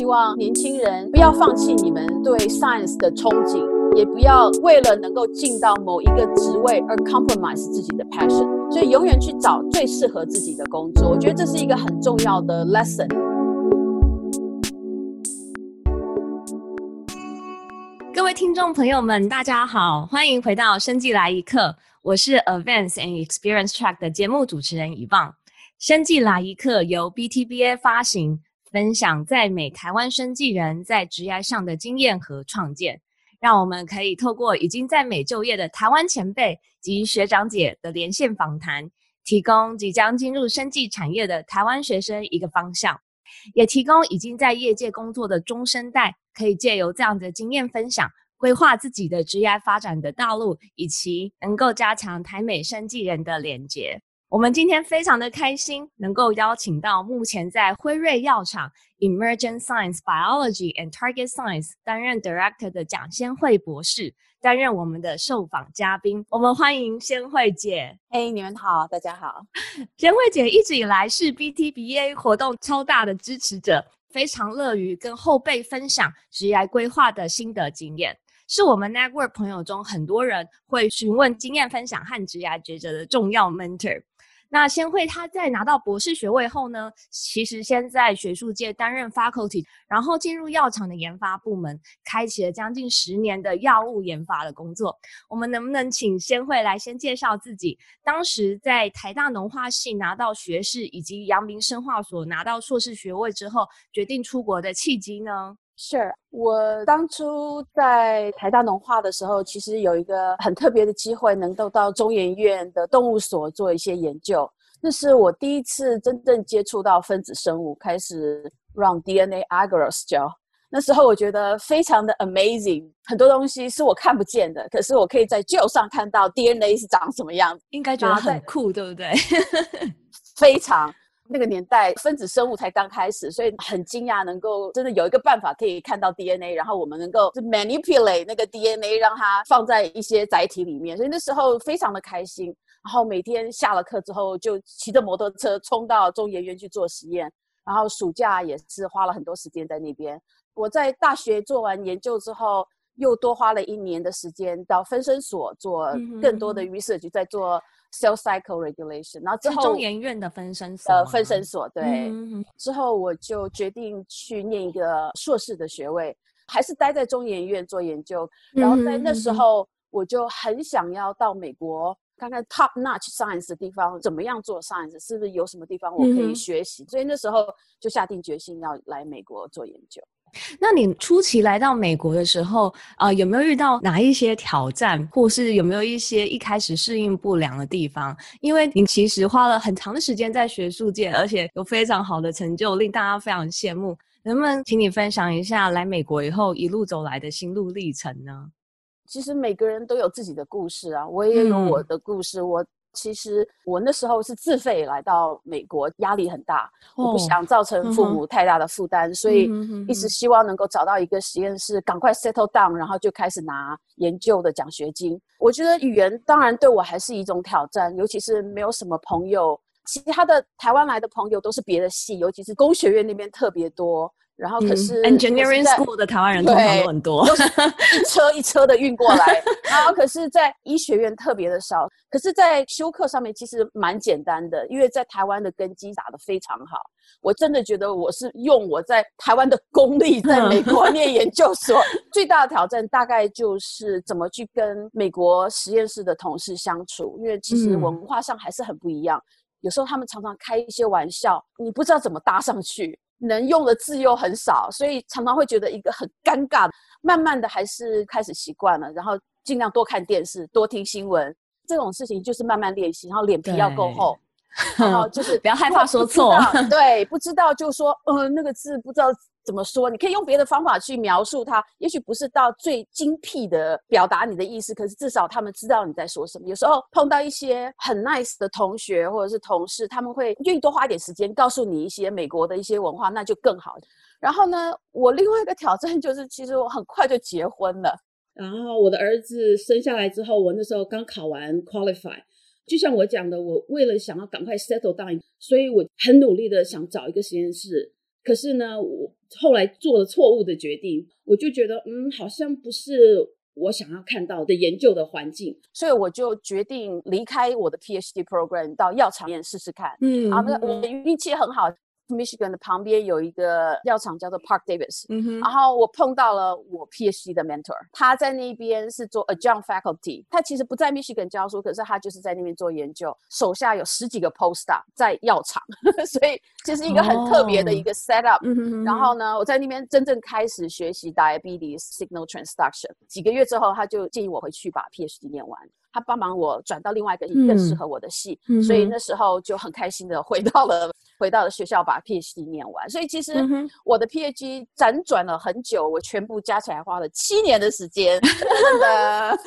希望年轻人不要放弃你们对 science 的憧憬，也不要为了能够进到某一个职位而 compromise 自己的 passion，所以永远去找最适合自己的工作。我觉得这是一个很重要的 lesson。各位听众朋友们，大家好，欢迎回到生技来一课，我是 Advance and Experience Track 的节目主持人 Yvonne。生技来一课由 BTBA 发行。分享在美台湾生技人在职涯上的经验和创建，让我们可以透过已经在美就业的台湾前辈及学长姐的连线访谈，提供即将进入生技产业的台湾学生一个方向，也提供已经在业界工作的中生代，可以借由这样的经验分享，规划自己的职业发展的道路，以及能够加强台美生技人的连结。我们今天非常的开心，能够邀请到目前在辉瑞药厂 Emergent Science Biology and Target Science 担任 Director 的蒋先慧博士，担任我们的受访嘉宾。我们欢迎先慧姐。嘿，hey, 你们好，大家好。先慧姐一直以来是 BTBA 活动超大的支持者，非常乐于跟后辈分享职业规划的心得经验，是我们 Network 朋友中很多人会询问经验分享和职业抉择的重要 Mentor。那先慧她在拿到博士学位后呢，其实先在学术界担任 faculty，然后进入药厂的研发部门，开启了将近十年的药物研发的工作。我们能不能请仙慧来先介绍自己？当时在台大农化系拿到学士，以及阳明生化所拿到硕士学位之后，决定出国的契机呢？是我当初在台大农化的时候，其实有一个很特别的机会，能够到中研院的动物所做一些研究。那是我第一次真正接触到分子生物，开始 run DNA agarose gel。那时候我觉得非常的 amazing，很多东西是我看不见的，可是我可以在 gel 上看到 DNA 是长什么样子，应该觉得很酷，对不对？非常。那个年代分子生物才刚开始，所以很惊讶能够真的有一个办法可以看到 DNA，然后我们能够 manipulate 那个 DNA，让它放在一些载体里面，所以那时候非常的开心。然后每天下了课之后就骑着摩托车冲到中研院去做实验，然后暑假也是花了很多时间在那边。我在大学做完研究之后，又多花了一年的时间到分身所做更多的 research，在做。Cell cycle regulation，然后之后中研院的分身所，呃，分身所对，嗯、之后我就决定去念一个硕士的学位，还是待在中研院做研究。然后在那时候，我就很想要到美国看看 top notch science 的地方怎么样做 science，是不是有什么地方我可以学习？嗯、所以那时候就下定决心要来美国做研究。那你初期来到美国的时候，啊、呃，有没有遇到哪一些挑战，或是有没有一些一开始适应不良的地方？因为你其实花了很长的时间在学术界，而且有非常好的成就，令大家非常羡慕。能不能请你分享一下来美国以后一路走来的心路历程呢？其实每个人都有自己的故事啊，我也有我的故事，嗯、我。其实我那时候是自费来到美国，压力很大，哦、我不想造成父母太大的负担，嗯、所以一直希望能够找到一个实验室，赶快 settle down，然后就开始拿研究的奖学金。我觉得语言当然对我还是一种挑战，尤其是没有什么朋友，其他的台湾来的朋友都是别的系，尤其是工学院那边特别多。然后可是、嗯、engineering school 的台湾人通常都很多，一车一车的运过来。然后可是，在医学院特别的少。可是，在修课上面其实蛮简单的，因为在台湾的根基打得非常好。我真的觉得我是用我在台湾的功力，在美国念研究所。最大的挑战大概就是怎么去跟美国实验室的同事相处，因为其实文化上还是很不一样。有时候他们常常开一些玩笑，你不知道怎么搭上去。能用的字又很少，所以常常会觉得一个很尴尬。慢慢的还是开始习惯了，然后尽量多看电视，多听新闻。这种事情就是慢慢练习，然后脸皮要够厚，然后就是不要害怕说错。对，不知道就说，呃，那个字不知道。怎么说？你可以用别的方法去描述它，也许不是到最精辟的表达你的意思，可是至少他们知道你在说什么。有时候碰到一些很 nice 的同学或者是同事，他们会愿意多花一点时间告诉你一些美国的一些文化，那就更好。然后呢，我另外一个挑战就是，其实我很快就结婚了。然后我的儿子生下来之后，我那时候刚考完 qualify，就像我讲的，我为了想要赶快 settle down，所以我很努力的想找一个实验室。可是呢，我后来做了错误的决定，我就觉得嗯，好像不是。我想要看到的研究的环境，所以我就决定离开我的 PhD program，到药厂里面试试看。嗯，啊，我运气很好。Michigan 的旁边有一个药厂叫做 Park Davis，嗯，然后我碰到了我 PhD 的 mentor，他在那边是做 adjunct faculty，他其实不在 Michigan 教书，可是他就是在那边做研究，手下有十几个 postdoc 在药厂，所以这是一个很特别的一个 setup。Oh. 然后呢，我在那边真正开始学习 diabetes signal transduction，几个月之后，他就建议我回去把 PhD 念完。他帮忙我转到另外一个更适合我的系，嗯、所以那时候就很开心的回到了、嗯、回到了学校，把 PhD 念完。所以其实我的 PhD 辗转了很久，我全部加起来花了七年的时间，真的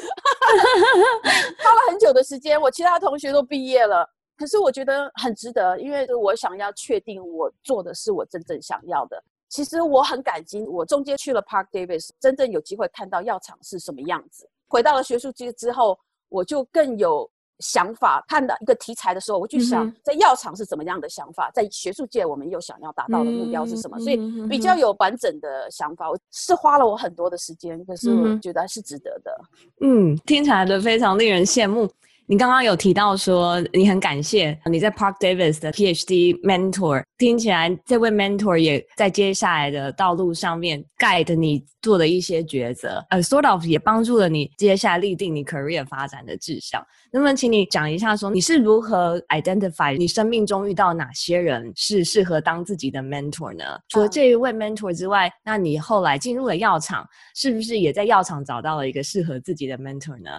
花了很久的时间。我其他同学都毕业了，可是我觉得很值得，因为我想要确定我做的是我真正想要的。其实我很感激，我中间去了 Park Davis，真正有机会看到药厂是什么样子。回到了学术界之后。我就更有想法，看到一个题材的时候，我就想在药厂是怎么样的想法，在学术界我们又想要达到的目标是什么，所以比较有完整的想法。我是花了我很多的时间，可是我觉得是值得的。嗯，听起来的非常令人羡慕。你刚刚有提到说，你很感谢你在 Park Davis 的 PhD mentor，听起来这位 mentor 也在接下来的道路上面 guide 你做的一些抉择，呃，sort of 也帮助了你接下来立定你 career 发展的志向。那么，请你讲一下说，你是如何 identify 你生命中遇到哪些人是适合当自己的 mentor 呢？除了这一位 mentor 之外，那你后来进入了药厂，是不是也在药厂找到了一个适合自己的 mentor 呢？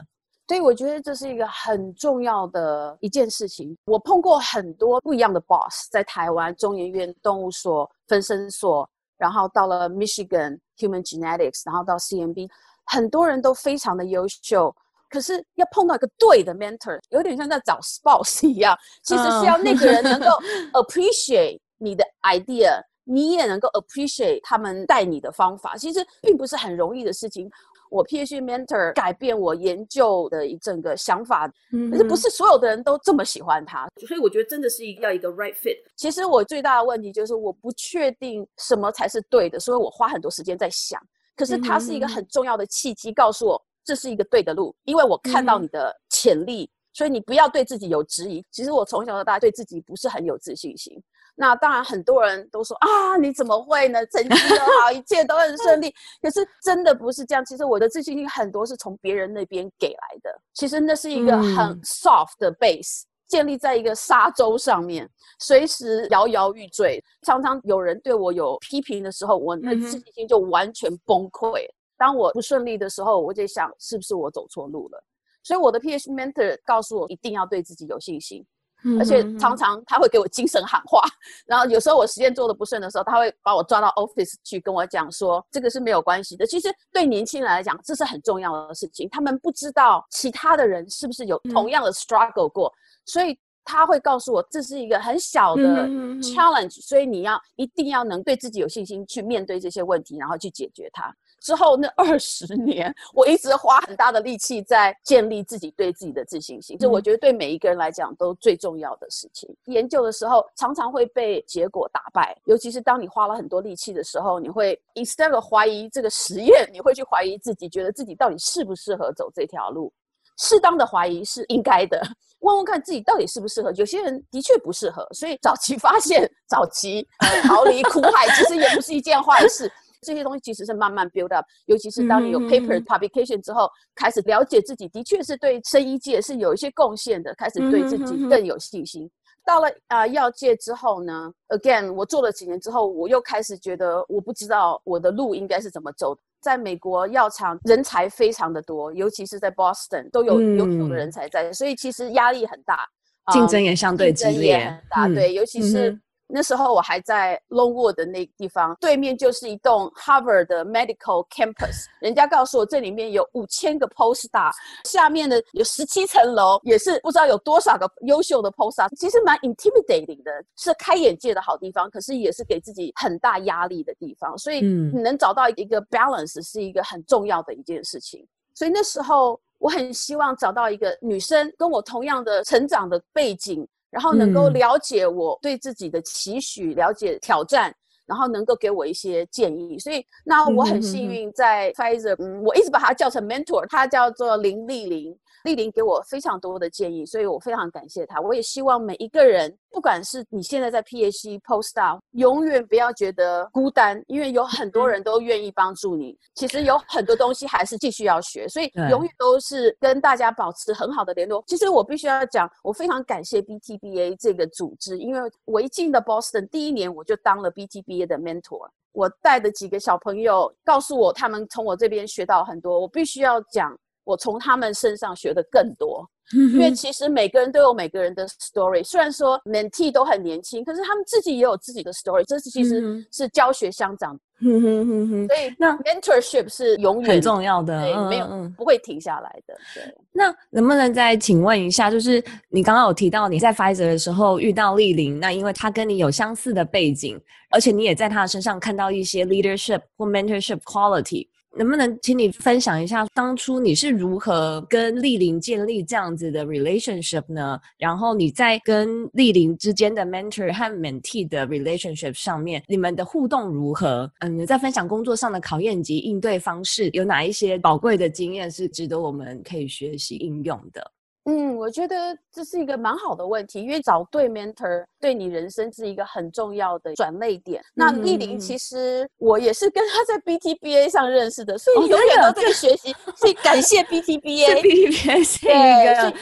对，我觉得这是一个很重要的一件事情。我碰过很多不一样的 boss，在台湾中研院动物所分生所，然后到了 Michigan Human Genetics，然后到 CMB，很多人都非常的优秀。可是要碰到一个对的 mentor，有点像在找 spouse 一样，其实是要那个人能够 appreciate 你的 idea，你也能够 appreciate 他们带你的方法。其实并不是很容易的事情。我 PhD mentor 改变我研究的一整个想法，可是不是所有的人都这么喜欢他，所以我觉得真的是一要一个 right fit。其实我最大的问题就是我不确定什么才是对的，所以我花很多时间在想。可是它是一个很重要的契机，告诉我这是一个对的路，因为我看到你的潜力，所以你不要对自己有质疑。其实我从小到大对自己不是很有自信心。那当然，很多人都说啊，你怎么会呢？成绩都好，一切都很顺利。可是真的不是这样。其实我的自信心很多是从别人那边给来的。其实那是一个很 soft 的 base，嗯、建立在一个沙洲上面，随时摇摇欲坠。常常有人对我有批评的时候，我那自信心就完全崩溃。嗯、当我不顺利的时候，我就想，是不是我走错路了？所以我的 PhD mentor 告诉我，一定要对自己有信心。而且常常他会给我精神喊话，然后有时候我实验做的不顺的时候，他会把我抓到 office 去跟我讲说，这个是没有关系的。其实对年轻人来讲，这是很重要的事情。他们不知道其他的人是不是有同样的 struggle 过，所以他会告诉我，这是一个很小的 challenge，所以你要一定要能对自己有信心去面对这些问题，然后去解决它。之后那二十年，我一直花很大的力气在建立自己对自己的自信心，这、嗯、我觉得对每一个人来讲都最重要的事情。研究的时候常常会被结果打败，尤其是当你花了很多力气的时候，你会 instead of 怀疑这个实验，你会去怀疑自己，觉得自己到底适不适合走这条路。适当的怀疑是应该的，问问看自己到底适不适合。有些人的确不适合，所以早期发现、早期逃离苦海，其实也不是一件坏事。这些东西其实是慢慢 build up，尤其是当你有 paper publication 之后，开始了解自己的确是对生医界是有一些贡献的，开始对自己更有信心。到了啊、呃、药界之后呢，again 我做了几年之后，我又开始觉得我不知道我的路应该是怎么走。在美国药厂人才非常的多，尤其是在 Boston 都有优秀的人才在，所以其实压力很大，竞争也相对激烈，很大。对，尤其是。那时候我还在 Longwood 的那个地方，对面就是一栋 Harvard 的 Medical Campus。人家告诉我这里面有五千个 Postdoc，下面的有十七层楼，也是不知道有多少个优秀的 Postdoc。其实蛮 intimidating 的，是开眼界的好地方，可是也是给自己很大压力的地方。所以你能找到一个 balance 是一个很重要的一件事情。所以那时候我很希望找到一个女生跟我同样的成长的背景。然后能够了解我对自己的期许，了解挑战，然后能够给我一些建议。所以那我很幸运在 Pfizer，嗯，我一直把他叫成 mentor，他叫做林丽玲。丽玲给我非常多的建议，所以我非常感谢她。我也希望每一个人，不管是你现在在 PhD、Postdoc，永远不要觉得孤单，因为有很多人都愿意帮助你。其实有很多东西还是继续要学，所以永远都是跟大家保持很好的联络。其实我必须要讲，我非常感谢 BTBA 这个组织，因为我一进的 Boston 第一年，我就当了 BTBA 的 mentor。我带的几个小朋友告诉我，他们从我这边学到很多。我必须要讲。我从他们身上学的更多，因为其实每个人都有每个人的 story。虽然说 mentee 都很年轻，可是他们自己也有自己的 story。这是其实是教学相长，嗯哼哼哼。所以那 mentorship 是永远很重要的，对，没有不会停下来的。对。那能不能再请问一下，就是你刚刚有提到你在 Pfizer 的时候遇到丽玲，那因为她跟你有相似的背景，而且你也在她的身上看到一些 leadership 或 mentorship quality。能不能请你分享一下，当初你是如何跟丽玲建立这样子的 relationship 呢？然后你在跟丽玲之间的 mentor 和 mentee 的 relationship 上面，你们的互动如何？嗯，在分享工作上的考验及应对方式，有哪一些宝贵的经验是值得我们可以学习应用的？嗯，我觉得这是一个蛮好的问题，因为找对 mentor 对你人生是一个很重要的转捩点。嗯、那丽玲其实我也是跟她在 BTBA 上认识的，所以永远都在学习，哦、所以感谢 BTBA。BTBA 是一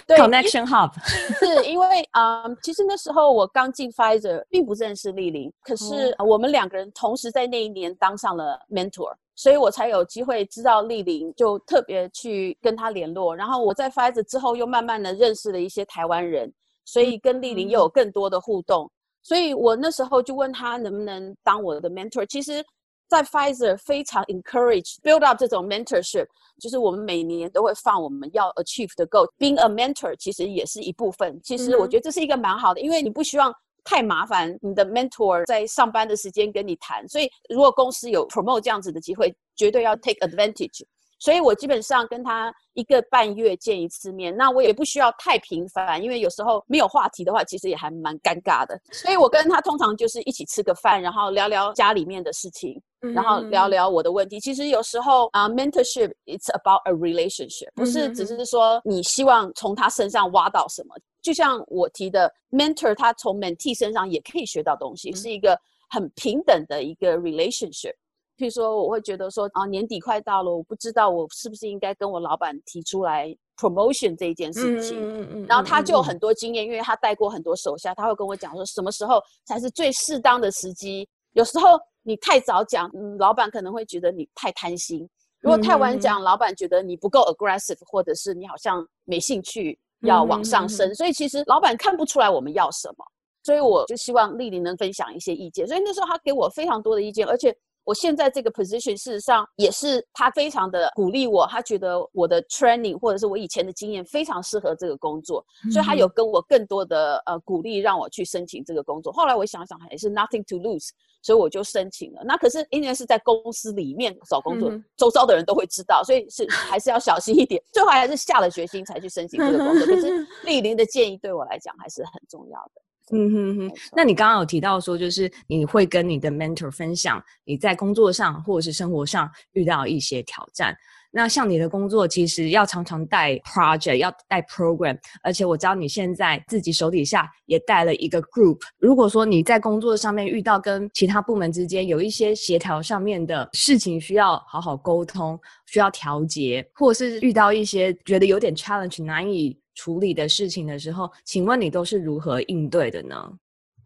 个 connection hub，是因为啊、嗯，其实那时候我刚进 Pfizer，并不认识丽玲，可是我们两个人同时在那一年当上了 mentor。所以我才有机会知道丽玲，就特别去跟她联络。然后我在 Pfizer 之后，又慢慢的认识了一些台湾人，所以跟丽玲又有更多的互动。所以我那时候就问她能不能当我的 mentor。其实，在 Pfizer 非常 encourage build up 这种 mentorship，就是我们每年都会放我们要 achieve 的 goal。Being a mentor 其实也是一部分。其实我觉得这是一个蛮好的，因为你不希望。太麻烦，你的 mentor 在上班的时间跟你谈，所以如果公司有 promote 这样子的机会，绝对要 take advantage。所以我基本上跟他一个半月见一次面，那我也不需要太频繁，因为有时候没有话题的话，其实也还蛮尴尬的。所以我跟他通常就是一起吃个饭，然后聊聊家里面的事情，然后聊聊我的问题。其实有时候啊，mentorship it's about a relationship，不是只是说你希望从他身上挖到什么。就像我提的，mentor 他从 mentee 身上也可以学到东西，是一个很平等的一个 relationship。譬如说，我会觉得说啊，年底快到了，我不知道我是不是应该跟我老板提出来 promotion 这一件事情。嗯嗯嗯。然后他就有很多经验，因为他带过很多手下，他会跟我讲说，什么时候才是最适当的时机。有时候你太早讲，嗯，老板可能会觉得你太贪心；如果太晚讲，老板觉得你不够 aggressive，或者是你好像没兴趣要往上升。所以其实老板看不出来我们要什么，所以我就希望丽玲能分享一些意见。所以那时候他给我非常多的意见，而且。我现在这个 position，事实上也是他非常的鼓励我，他觉得我的 training 或者是我以前的经验非常适合这个工作，所以他有跟我更多的呃鼓励，让我去申请这个工作。后来我想想还是 nothing to lose，所以我就申请了。那可是因为是在公司里面找工作，周遭的人都会知道，所以是还是要小心一点。最后还是下了决心才去申请这个工作。可是 丽玲的建议对我来讲还是很重要的。嗯哼哼，那你刚刚有提到说，就是你会跟你的 mentor 分享你在工作上或者是生活上遇到一些挑战。那像你的工作，其实要常常带 project，要带 program，而且我知道你现在自己手底下也带了一个 group。如果说你在工作上面遇到跟其他部门之间有一些协调上面的事情，需要好好沟通，需要调节，或者是遇到一些觉得有点 challenge 难以处理的事情的时候，请问你都是如何应对的呢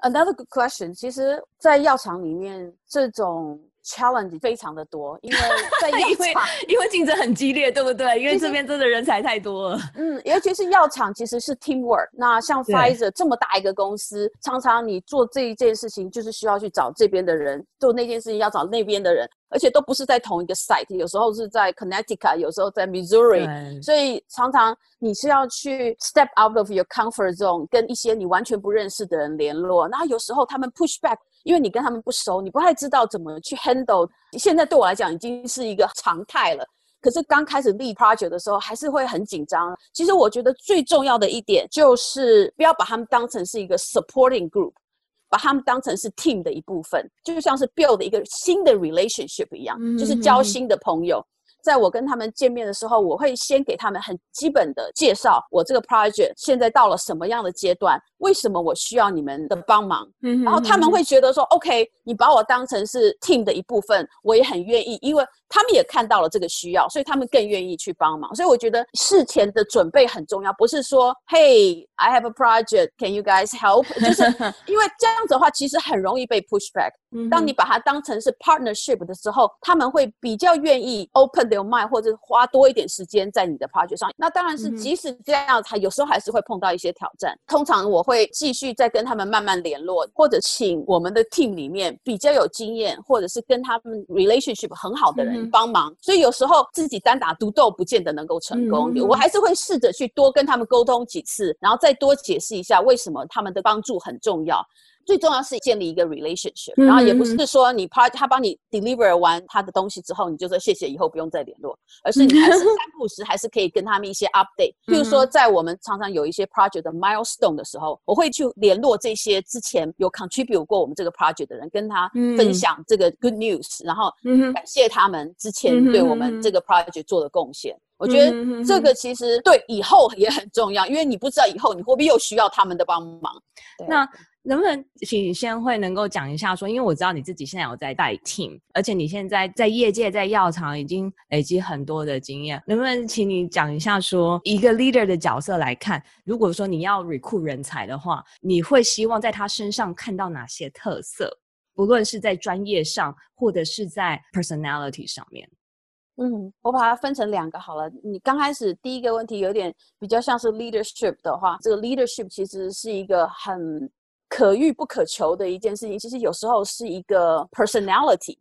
？Another good question。其实，在药厂里面，这种 challenge 非常的多，因为 在药厂，因为竞争很激烈，对不对？因为这边真的人才太多了。嗯，尤其是药厂，其实是 teamwork。那像 Pfizer 这么大一个公司，常常你做这一件事情，就是需要去找这边的人，做那件事情要找那边的人。而且都不是在同一个 site，有时候是在 Connecticut，有时候在 Missouri，所以常常你是要去 step out of your comfort zone，跟一些你完全不认识的人联络。那有时候他们 push back，因为你跟他们不熟，你不太知道怎么去 handle。现在对我来讲已经是一个常态了，可是刚开始 lead project 的时候还是会很紧张。其实我觉得最重要的一点就是不要把他们当成是一个 supporting group。把他们当成是 team 的一部分，就像是 build 一个新的 relationship 一样，嗯、就是交新的朋友。在我跟他们见面的时候，我会先给他们很基本的介绍，我这个 project 现在到了什么样的阶段，为什么我需要你们的帮忙。嗯，然后他们会觉得说，OK，你把我当成是 team 的一部分，我也很愿意，因为他们也看到了这个需要，所以他们更愿意去帮忙。所以我觉得事前的准备很重要，不是说，Hey，I have a project，Can you guys help？就是 因为这样子的话，其实很容易被 push back。当你把它当成是 partnership 的时候，他们会比较愿意 open their mind，或者花多一点时间在你的 project 上。那当然是，即使这样，他有时候还是会碰到一些挑战。通常我会继续再跟他们慢慢联络，或者请我们的 team 里面比较有经验，或者是跟他们 relationship 很好的人帮忙。所以有时候自己单打独斗不见得能够成功，我还是会试着去多跟他们沟通几次，然后再多解释一下为什么他们的帮助很重要。最重要是建立一个 relationship，然后也不是说你 part 他帮你 deliver 完他的东西之后，你就说谢谢，以后不用再联络，而是你还是三不时还是可以跟他们一些 update。譬如说，在我们常常有一些 project 的 milestone 的时候，我会去联络这些之前有 contribute 过我们这个 project 的人，跟他分享这个 good news，然后感谢他们之前对我们这个 project 做的贡献。我觉得这个其实对以后也很重要，因为你不知道以后你会不会又需要他们的帮忙。那能不能请先会能够讲一下说，因为我知道你自己现在有在带领而且你现在在业界在药厂已经累积很多的经验，能不能请你讲一下说，一个 leader 的角色来看，如果说你要 recruit 人才的话，你会希望在他身上看到哪些特色？不论是在专业上，或者是在 personality 上面。嗯，我把它分成两个好了。你刚开始第一个问题有点比较像是 leadership 的话，这个 leadership 其实是一个很可遇不可求的一件事情，其实有时候是一个 personality。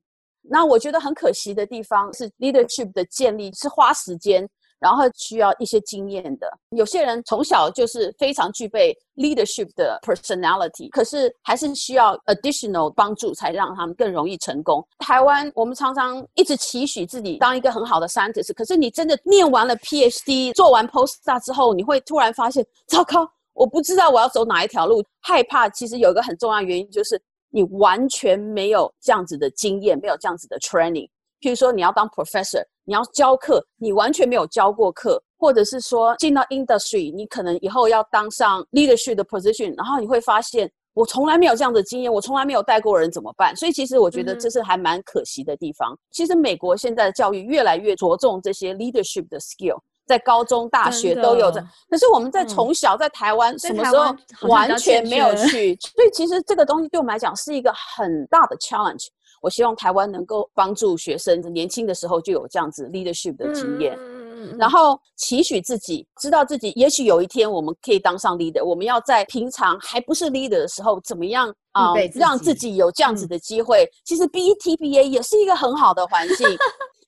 那我觉得很可惜的地方是 leadership 的建立是花时间，然后需要一些经验的。有些人从小就是非常具备 leadership 的 personality，可是还是需要 additional 帮助才让他们更容易成功。台湾我们常常一直期许自己当一个很好的 scientist，可是你真的念完了 PhD，做完 postdoc 之后，你会突然发现，糟糕。我不知道我要走哪一条路，害怕。其实有一个很重要的原因，就是你完全没有这样子的经验，没有这样子的 training。譬如说，你要当 professor，你要教课，你完全没有教过课，或者是说进到 industry，你可能以后要当上 leadership 的 position，然后你会发现，我从来没有这样的经验，我从来没有带过人，怎么办？所以其实我觉得这是还蛮可惜的地方。嗯、其实美国现在的教育越来越着重这些 leadership 的 skill。在高中、大学都有的，可是我们在从小在台湾什么时候完全没有去？所以其实这个东西对我们来讲是一个很大的 challenge。我希望台湾能够帮助学生年轻的时候就有这样子 leadership 的经验，然后期许自己，知道自己也许有一天我们可以当上 leader。我们要在平常还不是 leader 的时候，怎么样啊？让自己有这样子的机会。其实 BETBA 也是一个很好的环境。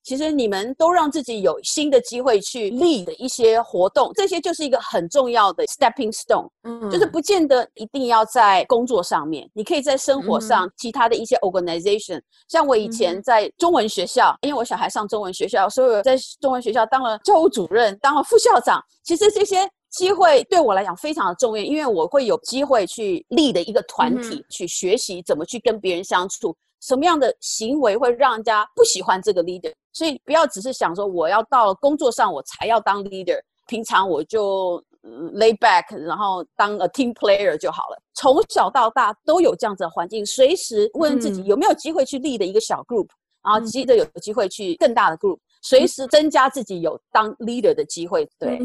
其实你们都让自己有新的机会去 lead 的一些活动，这些就是一个很重要的 stepping stone。嗯，就是不见得一定要在工作上面，你可以在生活上其他的一些 organization。像我以前在中文学校，因为我小孩上中文学校，所以我在中文学校当了教务主任，当了副校长。其实这些机会对我来讲非常的重要，因为我会有机会去 lead 的一个团体，去学习怎么去跟别人相处。什么样的行为会让人家不喜欢这个 leader？所以不要只是想说我要到工作上我才要当 leader，平常我就 lay back，然后当 a team player 就好了。从小到大都有这样子的环境，随时问自己有没有机会去 lead 一个小 group，然后记得有机会去更大的 group，随时增加自己有当 leader 的机会。对，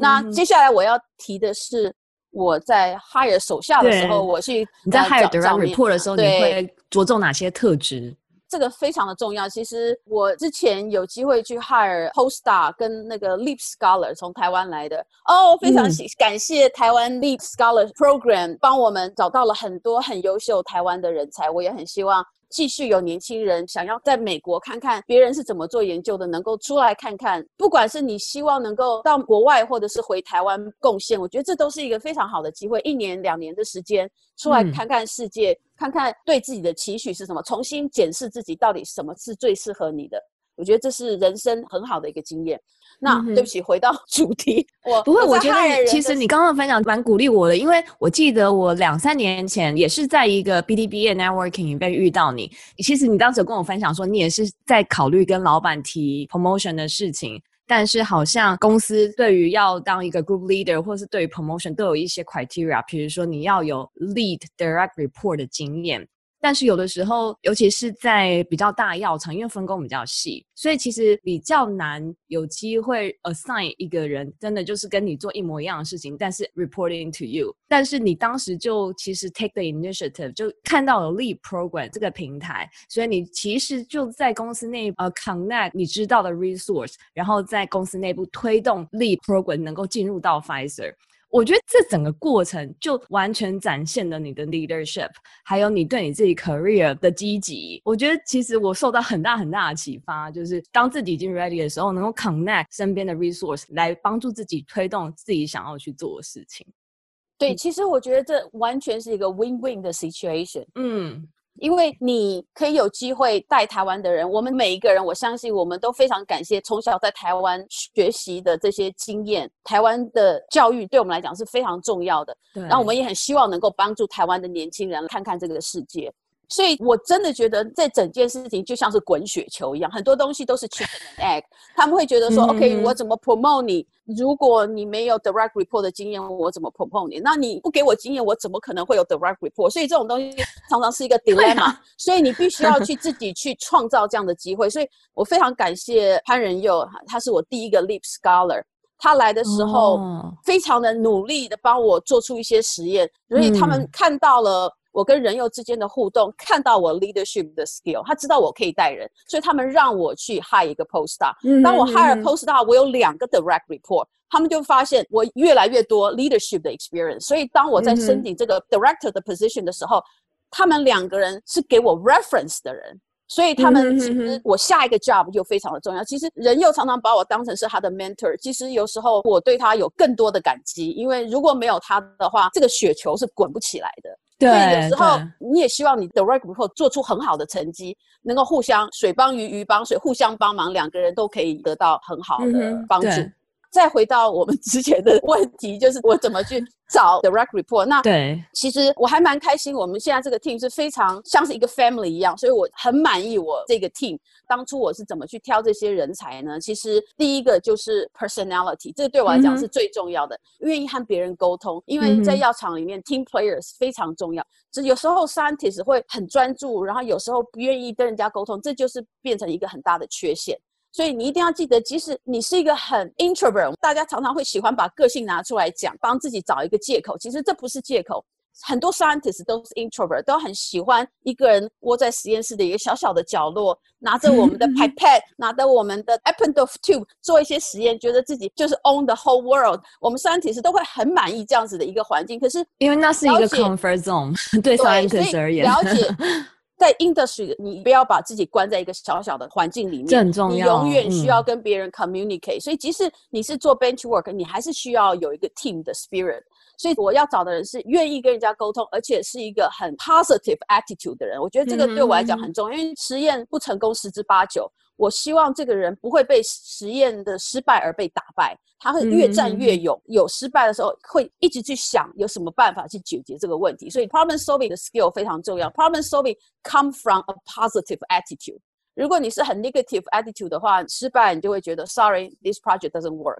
那接下来我要提的是。我在 hire 手下的时候，我去你在 hire direct report 的时候，你会着重哪些特质？这个非常的重要。其实我之前有机会去 hire postdoc 跟那个 leap scholar 从台湾来的哦，非常感谢台湾 leap scholar program 帮我们找到了很多很优秀台湾的人才。我也很希望。继续有年轻人想要在美国看看别人是怎么做研究的，能够出来看看。不管是你希望能够到国外，或者是回台湾贡献，我觉得这都是一个非常好的机会。一年两年的时间，出来看看世界，嗯、看看对自己的期许是什么，重新检视自己到底什么是最适合你的。我觉得这是人生很好的一个经验。那对不起，回到 主题，我 不会。我觉得其实你刚刚的分享蛮鼓励我的，因为我记得我两三年前也是在一个 B D B A networking 被遇到你。其实你当时跟我分享说，你也是在考虑跟老板提 promotion 的事情，但是好像公司对于要当一个 group leader 或是对于 promotion 都有一些 criteria，比如说你要有 lead direct report 的经验。但是有的时候，尤其是在比较大药厂，因为分工比较细，所以其实比较难有机会 assign 一个人，真的就是跟你做一模一样的事情，但是 reporting to you。但是你当时就其实 take the initiative，就看到了 lead Program 这个平台，所以你其实就在公司内呃 connect 你知道的 resource，然后在公司内部推动 lead Program 能够进入到 Pfizer。我觉得这整个过程就完全展现了你的 leadership，还有你对你自己 career 的积极。我觉得其实我受到很大很大的启发，就是当自己已经 ready 的时候，能够 connect 身边的 resource 来帮助自己推动自己想要去做的事情。对，其实我觉得这完全是一个 win-win 的 situation。嗯。因为你可以有机会带台湾的人，我们每一个人，我相信我们都非常感谢从小在台湾学习的这些经验。台湾的教育对我们来讲是非常重要的，对。然后我们也很希望能够帮助台湾的年轻人看看这个世界。所以，我真的觉得这整件事情就像是滚雪球一样，很多东西都是 chicken and egg。他们会觉得说、嗯、，OK，我怎么 promote 你？如果你没有 direct report 的经验，我怎么 promote 你？那你不给我经验，我怎么可能会有 direct report？所以这种东西常常是一个 dilemma、啊。所以你必须要去自己去创造这样的机会。所以我非常感谢潘仁佑，他是我第一个 Leap Scholar。他来的时候，非常的努力的帮我做出一些实验，所以他们看到了。我跟人又之间的互动，看到我 leadership 的 skill，他知道我可以带人，所以他们让我去 hire 一个 postdoc。当我 hire postdoc，我有两个 direct report，他们就发现我越来越多 leadership 的 experience。所以当我在申请这个 director 的 position 的时候，他们两个人是给我 reference 的人，所以他们其实我下一个 job 就非常的重要。其实人又常常把我当成是他的 mentor，其实有时候我对他有更多的感激，因为如果没有他的话，这个雪球是滚不起来的。对，有时候你也希望你 direct report 做出很好的成绩，能够互相水帮鱼，鱼帮水，互相帮忙，两个人都可以得到很好的帮助。嗯再回到我们之前的问题，就是我怎么去找 direct report。那对，其实我还蛮开心。我们现在这个 team 是非常像是一个 family 一样，所以我很满意我这个 team。当初我是怎么去挑这些人才呢？其实第一个就是 personality，这个对我来讲是最重要的，嗯、愿意和别人沟通。因为在药厂里面、嗯、，team players 非常重要。只有时候 scientist 会很专注，然后有时候不愿意跟人家沟通，这就是变成一个很大的缺陷。所以你一定要记得，即使你是一个很 introvert，大家常常会喜欢把个性拿出来讲，帮自己找一个借口。其实这不是借口，很多 scientists 都是 introvert，都很喜欢一个人窝在实验室的一个小小的角落，拿着我们的 pipette，拿着我们的 Eppendorf tube 做一些实验，觉得自己就是 own the whole world。我们 scientists 都会很满意这样子的一个环境。可是因为那是一个 comfort zone，对 scientists 而言，了解。在 industry，你不要把自己关在一个小小的环境里面，这很重要。你永远需要跟别人 communicate，嗯。所以，即使你是做 bench work，你还是需要有一个 team 的 spirit。所以，我要找的人是愿意跟人家沟通，而且是一个很 positive attitude 的人。我觉得这个对我来讲很重要，嗯，因为实验不成功十之八九。我希望这个人不会被实验的失败而被打败，他会越战越勇。嗯、有失败的时候，会一直去想有什么办法去解决这个问题。所以，problem solving 的 skill 非常重要。problem solving come from a positive attitude。如果你是很 negative attitude 的话，失败你就会觉得 sorry，this project doesn't work。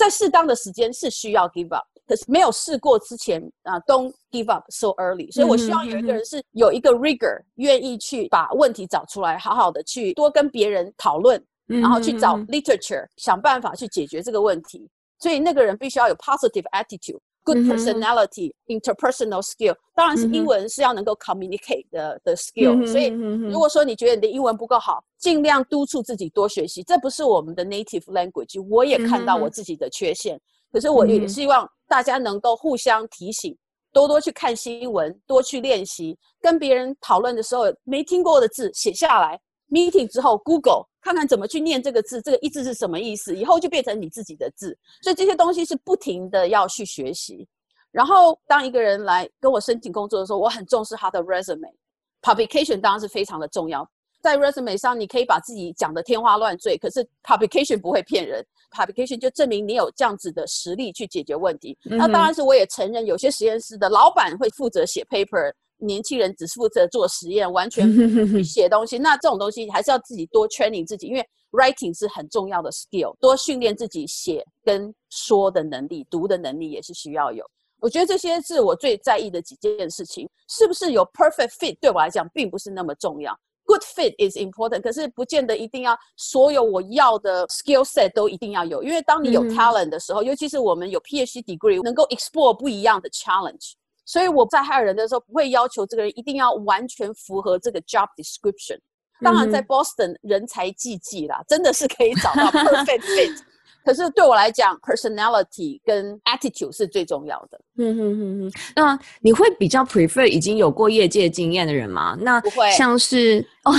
在适当的时间是需要 give up。可是没有试过之前啊，don't give up so early。所以我希望有一个人是有一个 rigor，愿意去把问题找出来，好好的去多跟别人讨论，然后去找 literature，想办法去解决这个问题。所以那个人必须要有 positive attitude。Good personality, interpersonal skill，当然是英文是要能够 communicate 的的 skill。所以如果说你觉得你的英文不够好，尽量督促自己多学习。这不是我们的 native language，我也看到我自己的缺陷。可是我也希望大家能够互相提醒，多多去看新闻，多去练习。跟别人讨论的时候，没听过的字写下来。Meeting 之后，Google 看看怎么去念这个字，这个一字是什么意思，以后就变成你自己的字。所以这些东西是不停的要去学习。然后当一个人来跟我申请工作的时候，我很重视他的 resume，publication 当然是非常的重要。在 resume 上，你可以把自己讲得天花乱坠，可是 publication 不会骗人，publication 就证明你有这样子的实力去解决问题。嗯、那当然是我也承认，有些实验室的老板会负责写 paper，年轻人只负责做实验，完全 写东西。那这种东西还是要自己多 training 自己，因为 writing 是很重要的 skill，多训练自己写跟说的能力，读的能力也是需要有。我觉得这些是我最在意的几件事情，是不是有 perfect fit？对我来讲，并不是那么重要。Good fit is important，可是不见得一定要所有我要的 skill set 都一定要有，因为当你有 talent 的时候，嗯、尤其是我们有 PhD degree，能够 explore 不一样的 challenge。所以我在 hire 人的时候，不会要求这个人一定要完全符合这个 job description。当然，在 Boston 人才济济啦，真的是可以找到 perfect fit。可是对我来讲，personality 跟 attitude 是最重要的。嗯哼哼哼。那你会比较 prefer 已经有过业界经验的人吗？那不会，像是。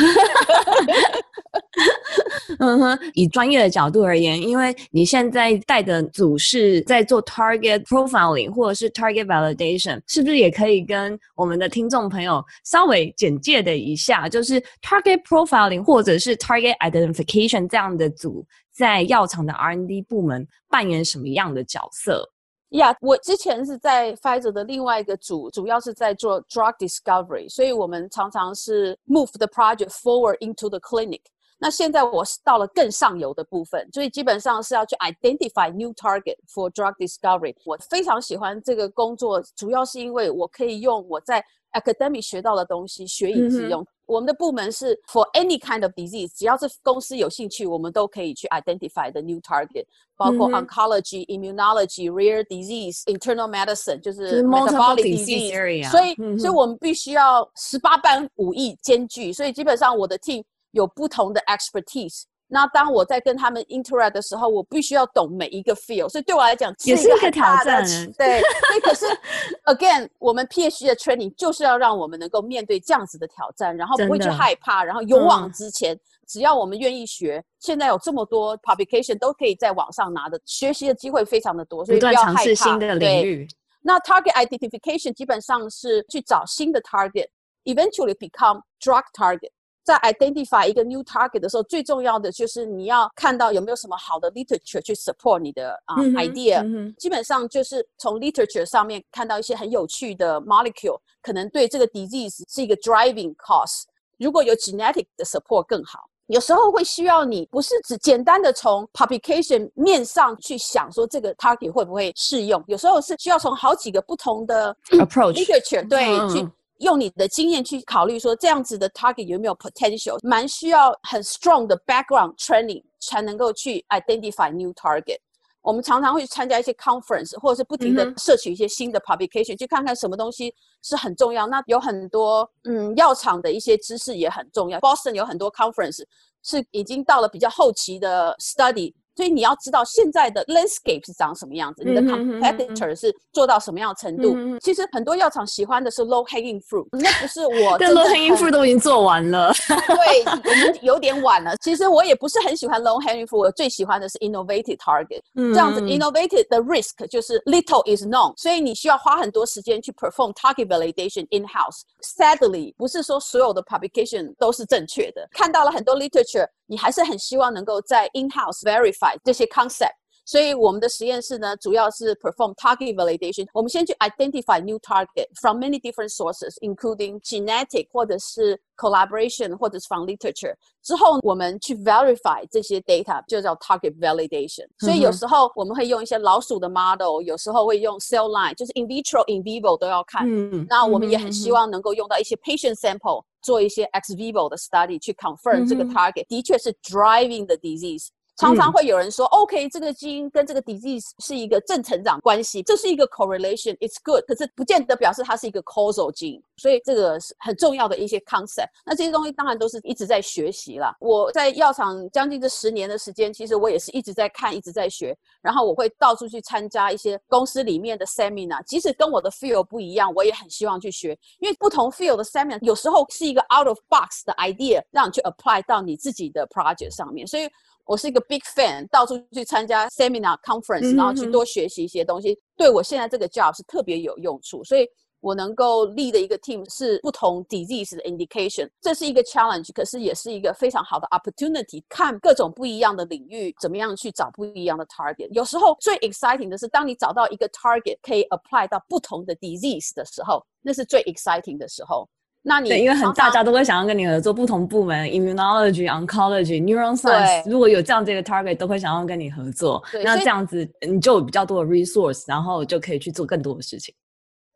嗯哼，以专业的角度而言，因为你现在带的组是在做 target profiling 或者是 target validation，是不是也可以跟我们的听众朋友稍微简介的一下，就是 target profiling 或者是 target identification 这样的组在药厂的 R&D 部门扮演什么样的角色？呀我之前是在 Pfizer 的另外一个组，主要是在做 drug discovery，所以我们常常是 move the project forward into the clinic。那现在我是到了更上游的部分，所以基本上是要去 identify new target for drug discovery。我非常喜欢这个工作，主要是因为我可以用我在 academic 学到的东西学以致用。嗯我们的部门是 for any kind of disease，只要是公司有兴趣，我们都可以去 identify the new target，包括 oncology、immunology、rare disease、internal medicine，就是 metabolic disease area。所以，所以我们必须要十八般武艺兼具。所以，基本上我的 team 有不同的 expertise。那当我在跟他们 interact 的时候，我必须要懂每一个 field，所以对我来讲也是一个挑战。对，所以可是 again，我们 PhD 的 training 就是要让我们能够面对这样子的挑战，然后不会去害怕，然后勇往直前。嗯、只要我们愿意学，现在有这么多 publication 都可以在网上拿的，学习的机会非常的多，所以不要害怕。不断尝试新的领域。那 target identification 基本上是去找新的 target，eventually become drug target。在 identify 一个 new target 的时候，最重要的就是你要看到有没有什么好的 literature 去 support 你的啊、uh, idea。基本上就是从 literature 上面看到一些很有趣的 molecule，可能对这个 disease 是一个 driving cause。如果有 genetic 的 support 更好。有时候会需要你不是只简单的从 publication 面上去想说这个 target 会不会适用，有时候是需要从好几个不同的 approach literature 对、嗯、去。用你的经验去考虑，说这样子的 target 有没有 potential，蛮需要很 strong 的 background training 才能够去 identify new target。我们常常会参加一些 conference，或者是不停的摄取一些新的 publication，、嗯、去看看什么东西是很重要。那有很多嗯药厂的一些知识也很重要。Boston 有很多 conference 是已经到了比较后期的 study。所以你要知道现在的 landscape 是长什么样子，你的 competitor 是做到什么样的程度。其实很多药厂喜欢的是 low hanging fruit，那不是我。但 low hanging fruit 都已经做完了。对，我们有点晚了。其实我也不是很喜欢 low hanging fruit，我最喜欢的是 innovative target。这样子 innovative 的 risk 就是 little is known，所以你需要花很多时间去 perform target validation in house。Sadly，不是说所有的 publication 都是正确的，看到了很多 literature。 你还是很希望能够在 in-house verify 这些 concept，所以我们的实验室呢，主要是 perform target validation。我们先去 identify new target from many different sources，including genetic 或者是 collaboration 或者是 from literature。之后我们去 verify 这些 data，就叫 target validation。所以有时候我们会用一些老鼠的 model，有时候会用 cell line，就是 in vitro、in vivo 都要看。嗯，那我们也很希望能够用到一些 patient sample。 做一些 ex vivo 的 study 去 confirm 这个 target 的确是 driving the disease。 常常会有人说，OK，这个基因跟这个 disease 是一个正成长关系，这是一个 correlation，it's good，可是不见得表示它是一个 causal gene。所以这个是很重要的一些 concept。那这些东西当然都是一直在学习啦。我在药厂将近这十年的时间，其实我也是一直在看，一直在学。然后我会到处去参加一些公司里面的 seminar，即使跟我的 field 不一样，我也很希望去学，因为不同 field 的 seminar 有时候是一个 out of box 的 idea，让你去 apply 到你自己的 project 上面。所以。我是一个 big fan，到处去参加 seminar conference，然后去多学习一些东西，嗯、对我现在这个 job 是特别有用处。所以我能够 lead 的一个 team 是不同 disease 的 indication，这是一个 challenge，可是也是一个非常好的 opportunity，看各种不一样的领域，怎么样去找不一样的 target。有时候最 exciting 的是，当你找到一个 target 可以 apply 到不同的 disease 的时候，那是最 exciting 的时候。那你对，因为很大家都会想要跟你合作，不同部门，immunology、oncology、neuroscience，如果有这样这个 target，都会想要跟你合作。那这样子你就有比较多的 resource，然后就可以去做更多的事情。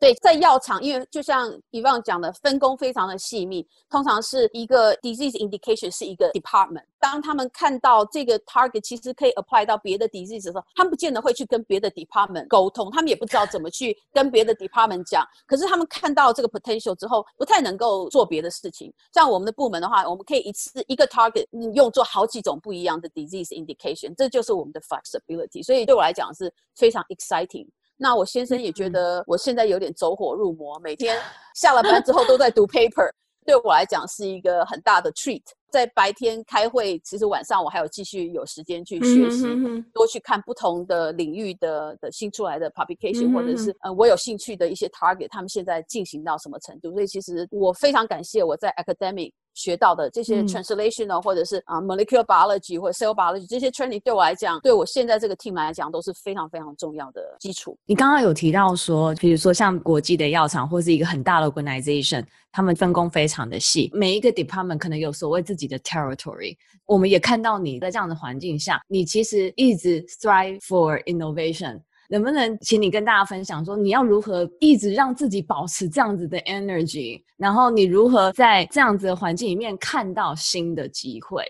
对，在药厂，因为就像 Yvonne 讲的，分工非常的细密。通常是一个 disease indication 是一个 department。当他们看到这个 target 其实可以 apply 到别的 disease 的时候，他们不见得会去跟别的 department 沟通，他们也不知道怎么去跟别的 department 讲。可是他们看到这个 potential 之后，不太能够做别的事情。像我们的部门的话，我们可以一次一个 target 用做好几种不一样的 disease indication，这就是我们的 flexibility。所以对我来讲是非常 exciting。那我先生也觉得我现在有点走火入魔，每天下了班之后都在读 paper，对我来讲是一个很大的 treat。在白天开会，其实晚上我还有继续有时间去学习，多去看不同的领域的的新出来的 publication，或者是呃我有兴趣的一些 target，他们现在进行到什么程度。所以其实我非常感谢我在 academic。学到的这些 translational、嗯、或者是啊 molecular biology 或者 cell biology 这些 training 对我来讲，对我现在这个 team 来讲都是非常非常重要的基础。你刚刚有提到说，比如说像国际的药厂或是一个很大的 organization，他们分工非常的细，每一个 department 可能有所谓自己的 territory。我们也看到你在这样的环境下，你其实一直 strive for innovation。能不能请你跟大家分享说，你要如何一直让自己保持这样子的 energy，然后你如何在这样子的环境里面看到新的机会？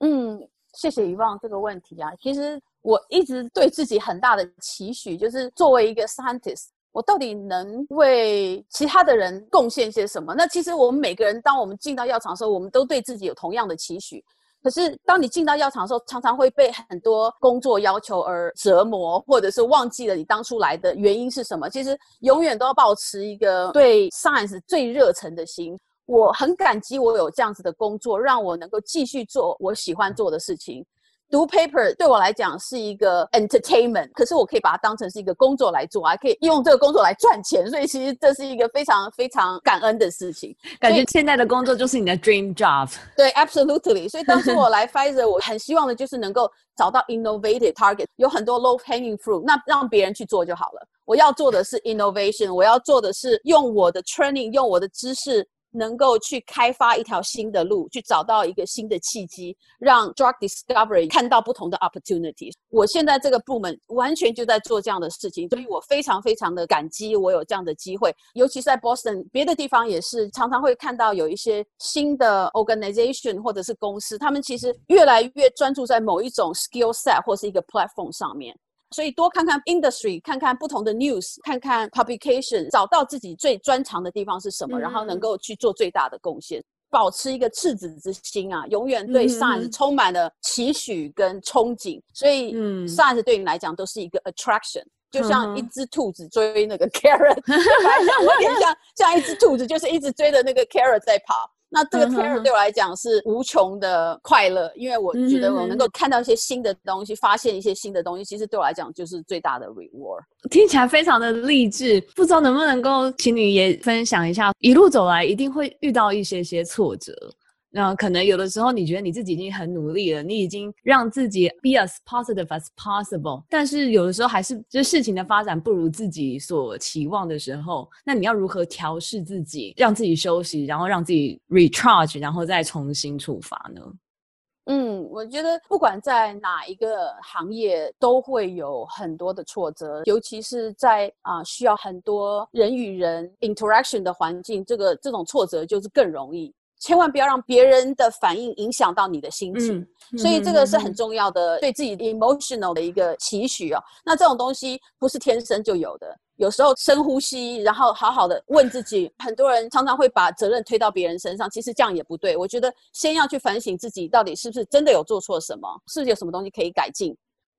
嗯，谢谢 Yvonne 这个问题啊。其实我一直对自己很大的期许，就是作为一个 scientist，我到底能为其他的人贡献些什么？那其实我们每个人，当我们进到药厂的时候，我们都对自己有同样的期许。可是，当你进到药厂的时候，常常会被很多工作要求而折磨，或者是忘记了你当初来的原因是什么。其实，永远都要保持一个对 science 最热忱的心。我很感激我有这样子的工作，让我能够继续做我喜欢做的事情。读 paper 对我来讲是一个 entertainment，可是我可以把它当成是一个工作来做，还可以用这个工作来赚钱，所以其实这是一个非常非常感恩的事情。感觉现在的工作就是你的 dream job。对，absolutely。所以当时我来 Pfizer，我很希望的就是能够找到 innovative target，有很多 low hanging fruit，那让别人去做就好了。我要做的是 innovation，我要做的是用我的 training，用我的知识。能够去开发一条新的路，去找到一个新的契机，让 drug discovery 看到不同的 opportunities。我现在这个部门完全就在做这样的事情，所以我非常非常的感激我有这样的机会。尤其是在 Boston，别的地方也是常常会看到有一些新的 organization 或者是公司，他们其实越来越专注在某一种 skill set 或是一个 platform 上面。所以多看看 industry，看看不同的 news，看看 publication，找到自己最专长的地方是什么，嗯、然后能够去做最大的贡献，保持一个赤子之心啊，永远对 science 充满了期许跟憧憬。所以，嗯，science 对你来讲都是一个 attraction，就像一只兔子追那个 carrot，有点像像一只兔子，就是一直追着那个 carrot 在跑。那这个 terror 对我来讲是无穷的快乐，因为我觉得我能够看到一些新的东西，发现一些新的东西，其实对我来讲就是最大的 reward。听起来非常的励志，不知道能不能够请你也分享一下，一路走来一定会遇到一些些挫折。那可能有的时候你觉得你自己已经很努力了，你已经让自己 be as positive as possible，但是有的时候还是就是事情的发展不如自己所期望的时候，那你要如何调试自己，让自己休息，然后让自己 recharge，然后再重新出发呢？嗯，我觉得不管在哪一个行业，都会有很多的挫折，尤其是在啊、需要很多人与人 interaction 的环境，这个这种挫折就是更容易。千万不要让别人的反应影响到你的心情，嗯、所以这个是很重要的，对自己 emotional 的一个期许哦。那这种东西不是天生就有的，有时候深呼吸，然后好好的问自己。很多人常常会把责任推到别人身上，其实这样也不对。我觉得先要去反省自己，到底是不是真的有做错什么，是不是有什么东西可以改进。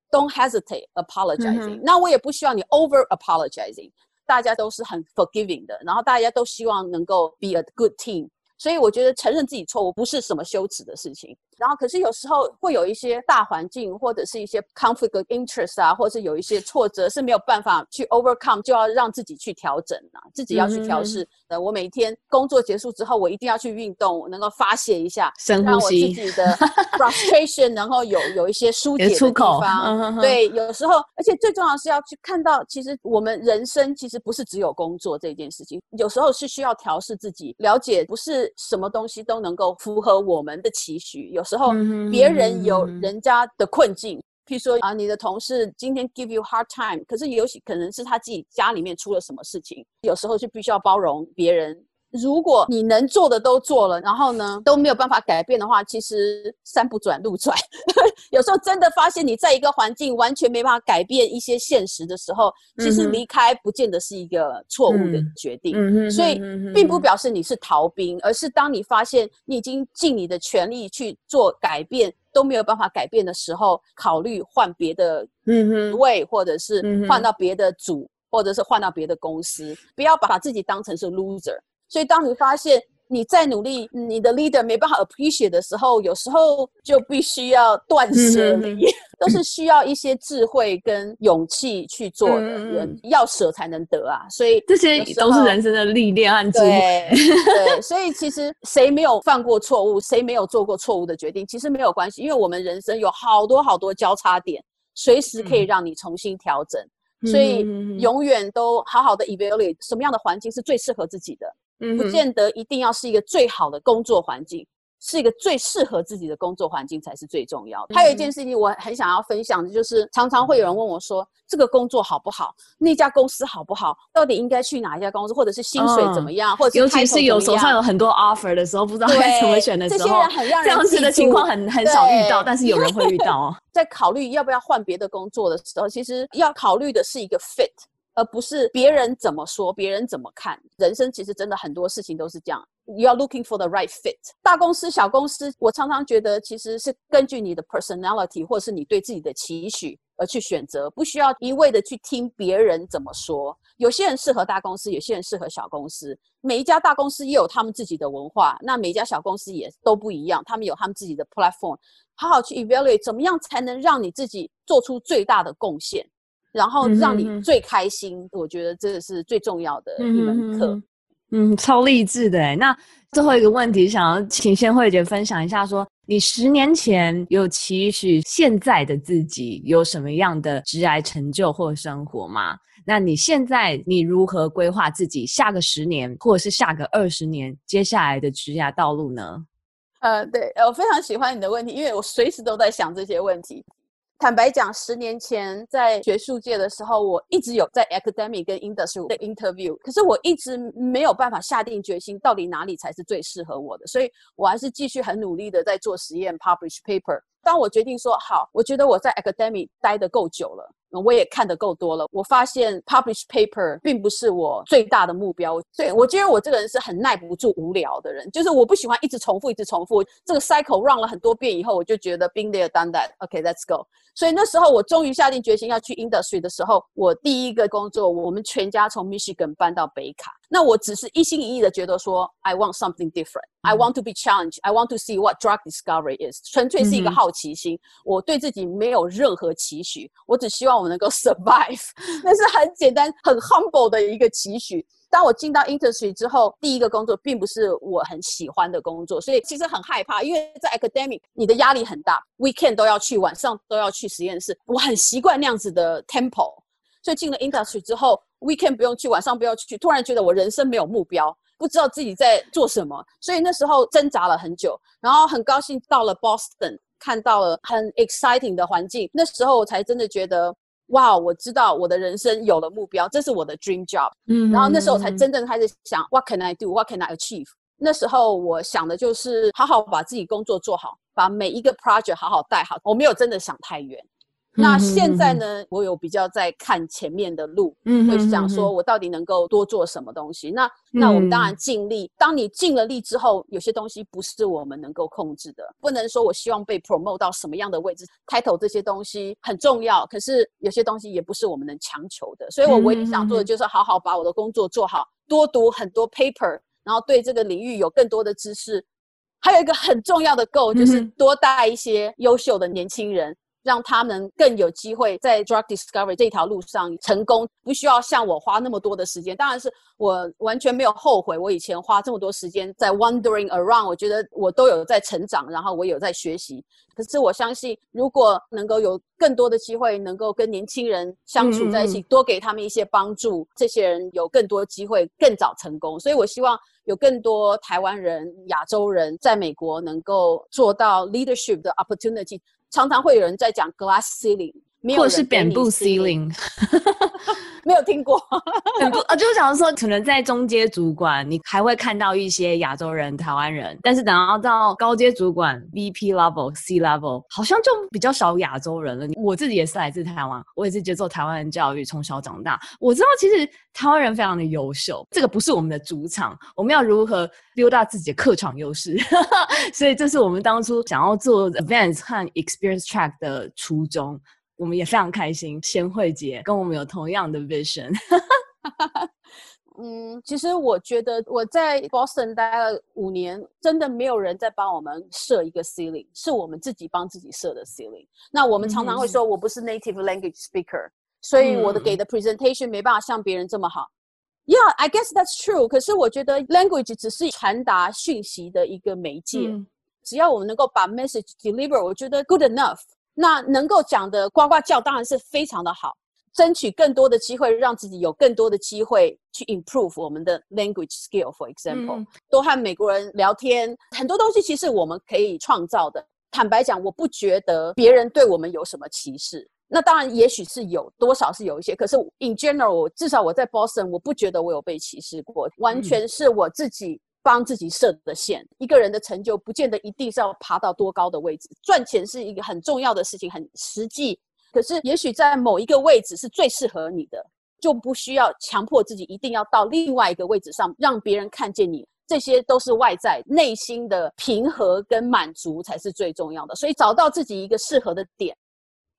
Don't hesitate apologizing、嗯。那我也不希望你 over apologizing。大家都是很 forgiving 的，然后大家都希望能够 be a good team。所以我觉得承认自己错误不是什么羞耻的事情。然后可是有时候会有一些大环境或者是一些 conflict of interest 啊，或者是有一些挫折是没有办法去 overcome，就要让自己去调整啊，自己要去调试。呃、嗯，我每天工作结束之后，我一定要去运动，能够发泄一下，深呼吸，让我自己的 frustration 然后有有一些疏解的地方。对，有时候，而且最重要的是要去看到，其实我们人生其实不是只有工作这件事情，有时候是需要调试自己，了解不是什么东西都能够符合我们的期许。有时候别人有人家的困境，譬如说啊，你的同事今天 give you hard time，可是有些可能是他自己家里面出了什么事情，有时候就必须要包容别人。如果你能做的都做了，然后呢都没有办法改变的话，其实山不转路转。有时候真的发现你在一个环境完全没办法改变一些现实的时候，其实离开不见得是一个错误的决定。嗯、所以并不表示你是逃兵，而是当你发现你已经尽你的全力去做改变都没有办法改变的时候，考虑换别的位，或者是换到别的组，或者是换到别的公司，不要把自己当成是 loser。所以，当你发现你再努力，你的 leader 没办法 appreciate 的时候，有时候就必须要断舍离，嗯、都是需要一些智慧跟勇气去做的。人、嗯、要舍才能得啊！所以这些都是人生的历练和智慧。对，对，所以其实谁没有犯过错误，谁没有做过错误的决定，其实没有关系，因为我们人生有好多好多交叉点，随时可以让你重新调整。嗯、所以永远都好好的 evaluate 什么样的环境是最适合自己的。不见得一定要是一个最好的工作环境，是一个最适合自己的工作环境才是最重要的。还有一件事情我很想要分享的，就是常常会有人问我说，这个工作好不好？那家公司好不好？到底应该去哪一家公司？或者是薪水怎么样？或者尤其是有手上有很多 offer 的时候，不知道该怎么选的时候，这些人很让人这样子的情况很很少遇到，但是有人会遇到哦。在考虑要不要换别的工作的时候，其实要考虑的是一个 fit。而不是别人怎么说，别人怎么看。人生其实真的很多事情都是这样。You are looking for the right fit。大公司、小公司，我常常觉得其实是根据你的 personality 或是你对自己的期许而去选择，不需要一味的去听别人怎么说。有些人适合大公司，有些人适合小公司。每一家大公司也有他们自己的文化，那每一家小公司也都不一样，他们有他们自己的 platform。好好去 evaluate，怎么样才能让你自己做出最大的贡献？然后让你最开心，我觉得这是最重要的一门课。嗯，嗯，超励志的哎。那最后一个问题，想要请先慧姐分享一下说，说你十年前有期许现在的自己有什么样的职涯成就或生活吗？那你现在你如何规划自己下个十年或者是下个二十年接下来的职涯道路呢？呃，对，我非常喜欢你的问题，因为我随时都在想这些问题。坦白讲，十年前在学术界的时候，我一直有在 academic 跟 industry 的 interview，可是我一直没有办法下定决心，到底哪里才是最适合我的，所以我还是继续很努力的在做实验，publish paper。当我决定说好，我觉得我在 academy 待得够久了。我也看得够多了，我发现 publish paper 并不是我最大的目标，所以我觉得我这个人是很耐不住无聊的人，就是我不喜欢一直重复，一直重复这个 cycle run 了很多遍以后，我就觉得 been there done that，OK，let's go。所以那时候我终于下定决心要去 industry 的时候，我第一个工作，我们全家从 Michigan 搬到北卡。那我只是一心一意的觉得说，I want something different. I want to be challenged. I want to see what drug discovery is. 纯粹是一个好奇心。Mm hmm. 我对自己没有任何期许，我只希望我能够 survive。那是很简单、很 humble 的一个期许。当我进到 industry 之后，第一个工作并不是我很喜欢的工作，所以其实很害怕，因为在 academic 你的压力很大，weekend 都要去，晚上都要去实验室。我很习惯那样子的 tempo，所以进了 industry 之后。Weekend 不用去，晚上不要去。突然觉得我人生没有目标，不知道自己在做什么，所以那时候挣扎了很久。然后很高兴到了 Boston，看到了很 exciting 的环境。那时候我才真的觉得，哇，我知道我的人生有了目标，这是我的 dream job。嗯，然后那时候我才真正开始想，What can I do? What can I achieve? 那时候我想的就是好好把自己工作做好，把每一个 project 好好带好。我没有真的想太远。那现在呢，我有比较在看前面的路，嗯，会想说我到底能够多做什么东西。那那我们当然尽力。当你尽了力之后，有些东西不是我们能够控制的，不能说我希望被 promote 到什么样的位置，title 这些东西很重要，可是有些东西也不是我们能强求的。所以我唯一想做的就是好好把我的工作做好，多读很多 paper，然后对这个领域有更多的知识。还有一个很重要的 goal 就是多带一些优秀的年轻人。让他们更有机会在 drug discovery 这条路上成功，不需要像我花那么多的时间。当然是我完全没有后悔，我以前花这么多时间在 wandering around，我觉得我都有在成长，然后我有在学习。可是我相信，如果能够有更多的机会，能够跟年轻人相处在一起，多给他们一些帮助，这些人有更多机会更早成功。所以我希望有更多台湾人、亚洲人在美国能够做到 leadership 的 opportunity。常常会有人在讲 glass ceiling，没有或者是 bamboo ceiling，没有听过。不啊，就是想说，可能在中阶主管，你还会看到一些亚洲人、台湾人，但是等到到高阶主管 VP level、C level，好像就比较少亚洲人了。我自己也是来自台湾，我也是接受台湾人教育，从小长大。我知道其实台湾人非常的优秀，这个不是我们的主场，我们要如何 build up 自己的客场优势？所以这是我们当初想要做 Advance 和 Experience Track 的初衷。我们也非常开心，贤惠姐跟我们有同样的 vision。嗯，其实我觉得我在 Boston 待了五年，真的没有人在帮我们设一个 ceiling，是我们自己帮自己设的 ceiling。那我们常常会说，我不是 native language speaker，、嗯、所以我的给的 presentation 没办法像别人这么好。Yeah, I guess that's true。可是我觉得 language 只是传达讯息的一个媒介，嗯、只要我们能够把 message deliver，我觉得 good enough。 那能够讲的呱呱叫当然是非常的好，争取更多的机会，让自己有更多的机会去 improve 我们的 language skill。For example，、嗯、多和美国人聊天，很多东西其实我们可以创造的。坦白讲，我不觉得别人对我们有什么歧视。那当然，也许是有多少是有一些，可是 in general，至少我在 Boston，我不觉得我有被歧视过，完全是我自己。帮自己设的线，一个人的成就不见得一定是要爬到多高的位置。赚钱是一个很重要的事情，很实际。可是，也许在某一个位置是最适合你的，就不需要强迫自己一定要到另外一个位置上，让别人看见你。这些都是外在，内心的平和跟满足才是最重要的。所以，找到自己一个适合的点。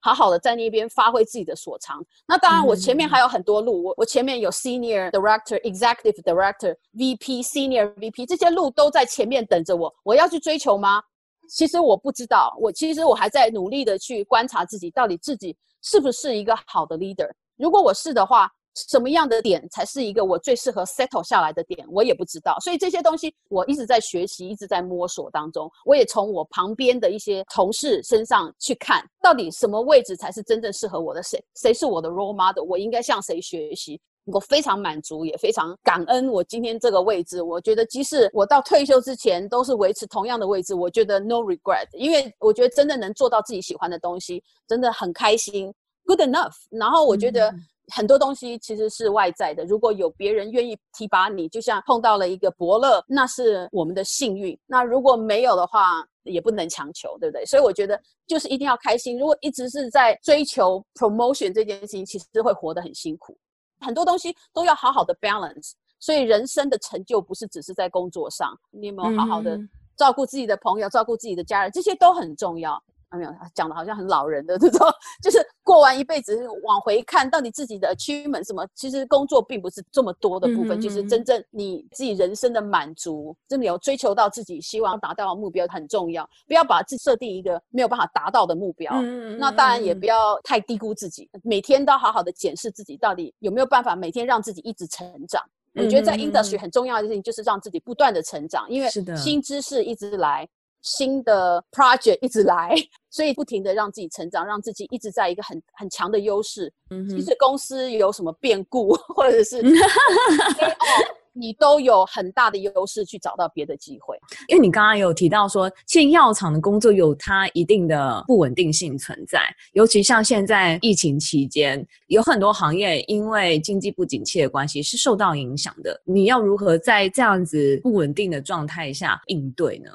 好好的在那边发挥自己的所长。那当然，我前面还有很多路。我我前面有 Senior Director、Executive Director、VP、Senior VP 这些路都在前面等着我。我要去追求吗？其实我不知道。我其实我还在努力的去观察自己，到底自己是不是一个好的 leader。如果我是的话。什么样的点才是一个我最适合 settle 下来的点，我也不知道。所以这些东西我一直在学习，一直在摸索当中。我也从我旁边的一些同事身上去看，到底什么位置才是真正适合我的，谁谁是我的 role model，我应该向谁学习。我非常满足，也非常感恩我今天这个位置。我觉得即使我到退休之前都是维持同样的位置，我觉得 no regret，因为我觉得真的能做到自己喜欢的东西，真的很开心，good enough。然后我觉得。嗯很多东西其实是外在的，如果有别人愿意提拔你，就像碰到了一个伯乐，那是我们的幸运。那如果没有的话，也不能强求，对不对？所以我觉得就是一定要开心。如果一直是在追求 promotion 这件事情，其实会活得很辛苦。很多东西都要好好的 balance，所以人生的成就不是只是在工作上，你有没有好好的照顾自己的朋友，照顾自己的家人，这些都很重要。啊，没有，讲的好像很老人的这种，就是过完一辈子往回看，到底自己的 achievement 什么？其实工作并不是这么多的部分，嗯、就是真正你自己人生的满足，真的有追求到自己希望达到的目标很重要。不要把自己设定一个没有办法达到的目标，嗯、那当然也不要太低估自己。每天都好好的检视自己，到底有没有办法每天让自己一直成长。我觉得在 industry 很重要的事情就是让自己不断的成长，因为新知识一直来。新的 project 一直来，所以不停的让自己成长，让自己一直在一个很很强的优势。嗯哼，即使公司有什么变故，或者是 你都有很大的优势去找到别的机会。因为你刚刚有提到说，其实药厂的工作有它一定的不稳定性存在，尤其像现在疫情期间，有很多行业因为经济不景气的关系是受到影响的。你要如何在这样子不稳定的状态下应对呢？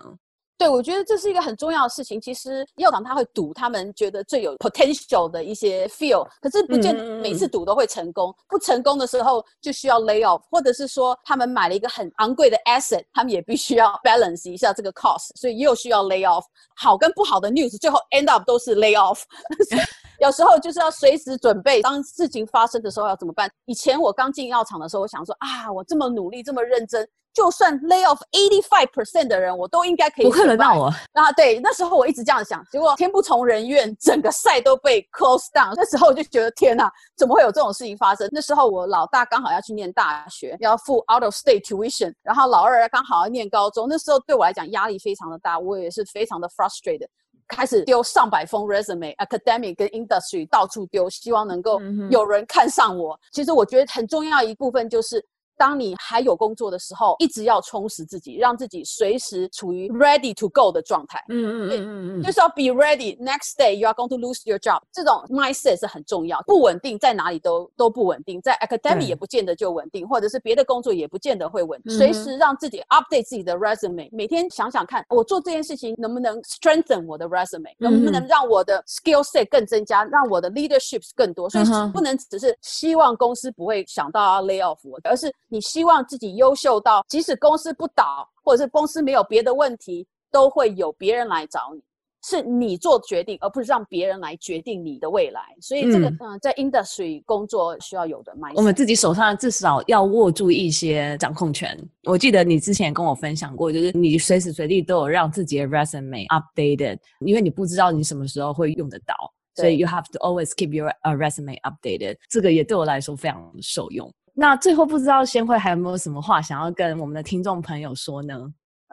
对，我觉得这是一个很重要的事情。其实药厂他会赌他们觉得最有 potential 的一些 field，可是不见得每次赌都会成功。嗯、不成功的时候就需要 lay off，或者是说他们买了一个很昂贵的 asset，他们也必须要 balance 一下这个 cost，所以又需要 lay off。好跟不好的 news 最后 end up 都是 lay off。有时候就是要随时准备，当事情发生的时候要怎么办？以前我刚进药厂的时候，我想说啊，我这么努力，这么认真。就算 lay off eighty five percent 的人，我都应该可以。不会轮到我。啊，对，那时候我一直这样想，结果天不从人愿，整个 site 都被 close down。那时候我就觉得天哪，怎么会有这种事情发生？那时候我老大刚好要去念大学，要付 out of state tuition，然后老二刚好要念高中。那时候对我来讲压力非常的大，我也是非常的 frustrated，开始丢上百封 resume，academic 跟 industry 到处丢，希望能够有人看上我。其实我觉得很重要一部分就是。当你还有工作的时候，一直要充实自己，让自己随时处于 ready to go 的状态。嗯嗯嗯嗯嗯，就是要 be ready。Next day you are going to lose your job。这种 mindset 是很重要。不稳定在哪里都都不稳定，在 academy 也不见得就稳定，或者是别的工作也不见得会稳定。随时让自己 update 自己的 resume，每天想想看，我做这件事情能不能 strengthen 我的 resume，能不能让我的 skill set 更增加，让我的 leaderships 更多。所以不能只是希望公司不会想到要 lay off 我，而是。你希望自己优秀到，即使公司不倒，或者是公司没有别的问题，都会有别人来找你，是你做决定，而不是让别人来决定你的未来。所以这个，嗯，呃、在 industry 工作需要有的 mindset。我们自己手上至少要握住一些掌控权。我记得你之前跟我分享过，就是你随时随地都有让自己的 resume updated，因为你不知道你什么时候会用得到，所以 you have to always keep your resume updated。这个也对我来说非常受用。那最后不知道先会还有没有什么话想要跟我们的听众朋友说呢？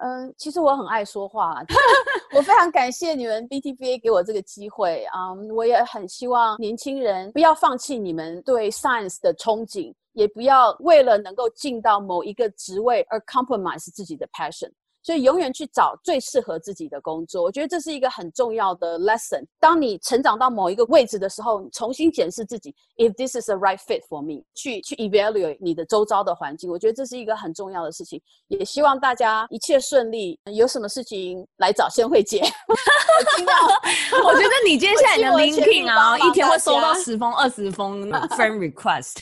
嗯，其实我很爱说话，我非常感谢你们 BTBA 给我这个机会啊我也很希望年轻人不要放弃你们对 science 的憧憬，也不要为了能够进到某一个职位而 compromise 自己的 passion。所以永远去找最适合自己的工作，我觉得这是一个很重要的 lesson。当你成长到某一个位置的时候，重新检视自己，if this is a right fit for me，去去 evaluate 你的周遭的环境，我觉得这是一个很重要的事情。也希望大家一切顺利，有什么事情来找先慧姐。我觉得你接下来的 LinkedIn 啊，一天会收到十封、二十封 friend request。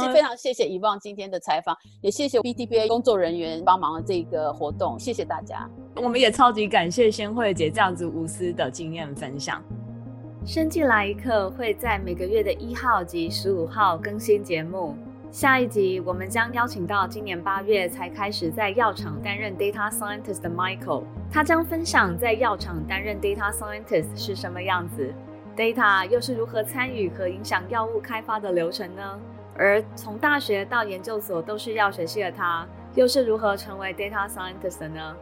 是非常谢谢 Yvonne 今天的采访，也谢谢 BTBA 工作人员帮忙的这个活动，谢谢大家。我们也超级感谢先慧姐这样子无私的经验分享。生计来一刻会在每个月的一号及十五号更新节目。下一集我们将邀请到今年八月才开始在药厂担任 Data Scientist 的 Michael，他将分享在药厂担任 Data Scientist 是什么样子，Data 又是如何参与和影响药物开发的流程呢？而从大学到研究所都是药学系的他，又是如何成为 data scientist 的呢？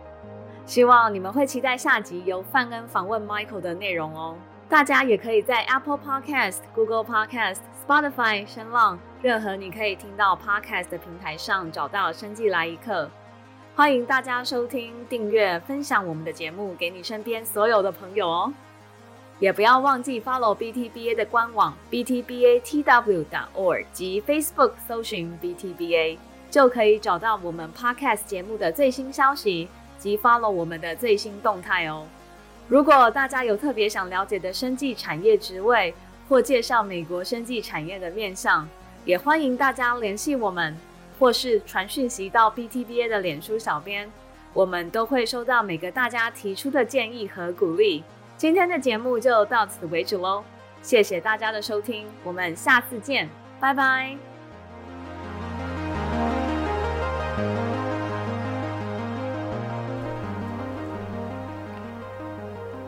希望你们会期待下集由范恩访问 Michael 的内容哦。大家也可以在 Apple Podcast、Google Podcast、Spotify、声浪任何你可以听到 Podcast 的平台上找到《生技来一课》。欢迎大家收听、订阅、分享我们的节目给你身边所有的朋友哦。也不要忘记 follow BTBA 的官网 btbatw.org 及 Facebook 搜寻 BTBA，就可以找到我们 Podcast 节目的最新消息及 follow 我们的最新动态哦。如果大家有特别想了解的生技产业职位，或介绍美国生技产业的面向，也欢迎大家联系我们，或是传讯息到 BTBA 的脸书小编，我们都会收到每个大家提出的建议和鼓励。今天的节目就到此为止喽，谢谢大家的收听，我们下次见，拜拜。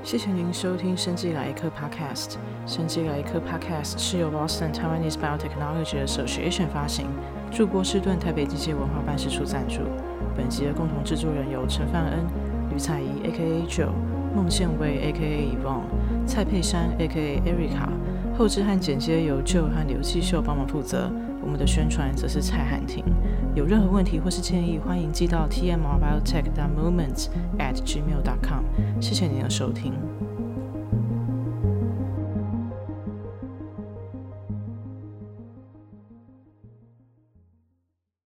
谢谢您收听《生技来一课》Podcast，《生技来一课》Podcast 是由 Boston Taiwanese Biotechnology Association 发行，驻波士顿台北机械文化办事处赞助。本集的共同制作人有陈范恩、吕采仪 （A.K.A. Joe）。孟宪威 （A.K.A. Yvonne）、蔡佩珊 （A.K.A. Erica），后置和剪接由 Joe 和刘继秀帮忙负责。我们的宣传则是蔡汉庭。有任何问题或是建议，欢迎寄到 tmrbiotech.moments@gmail.com。谢谢您的收听。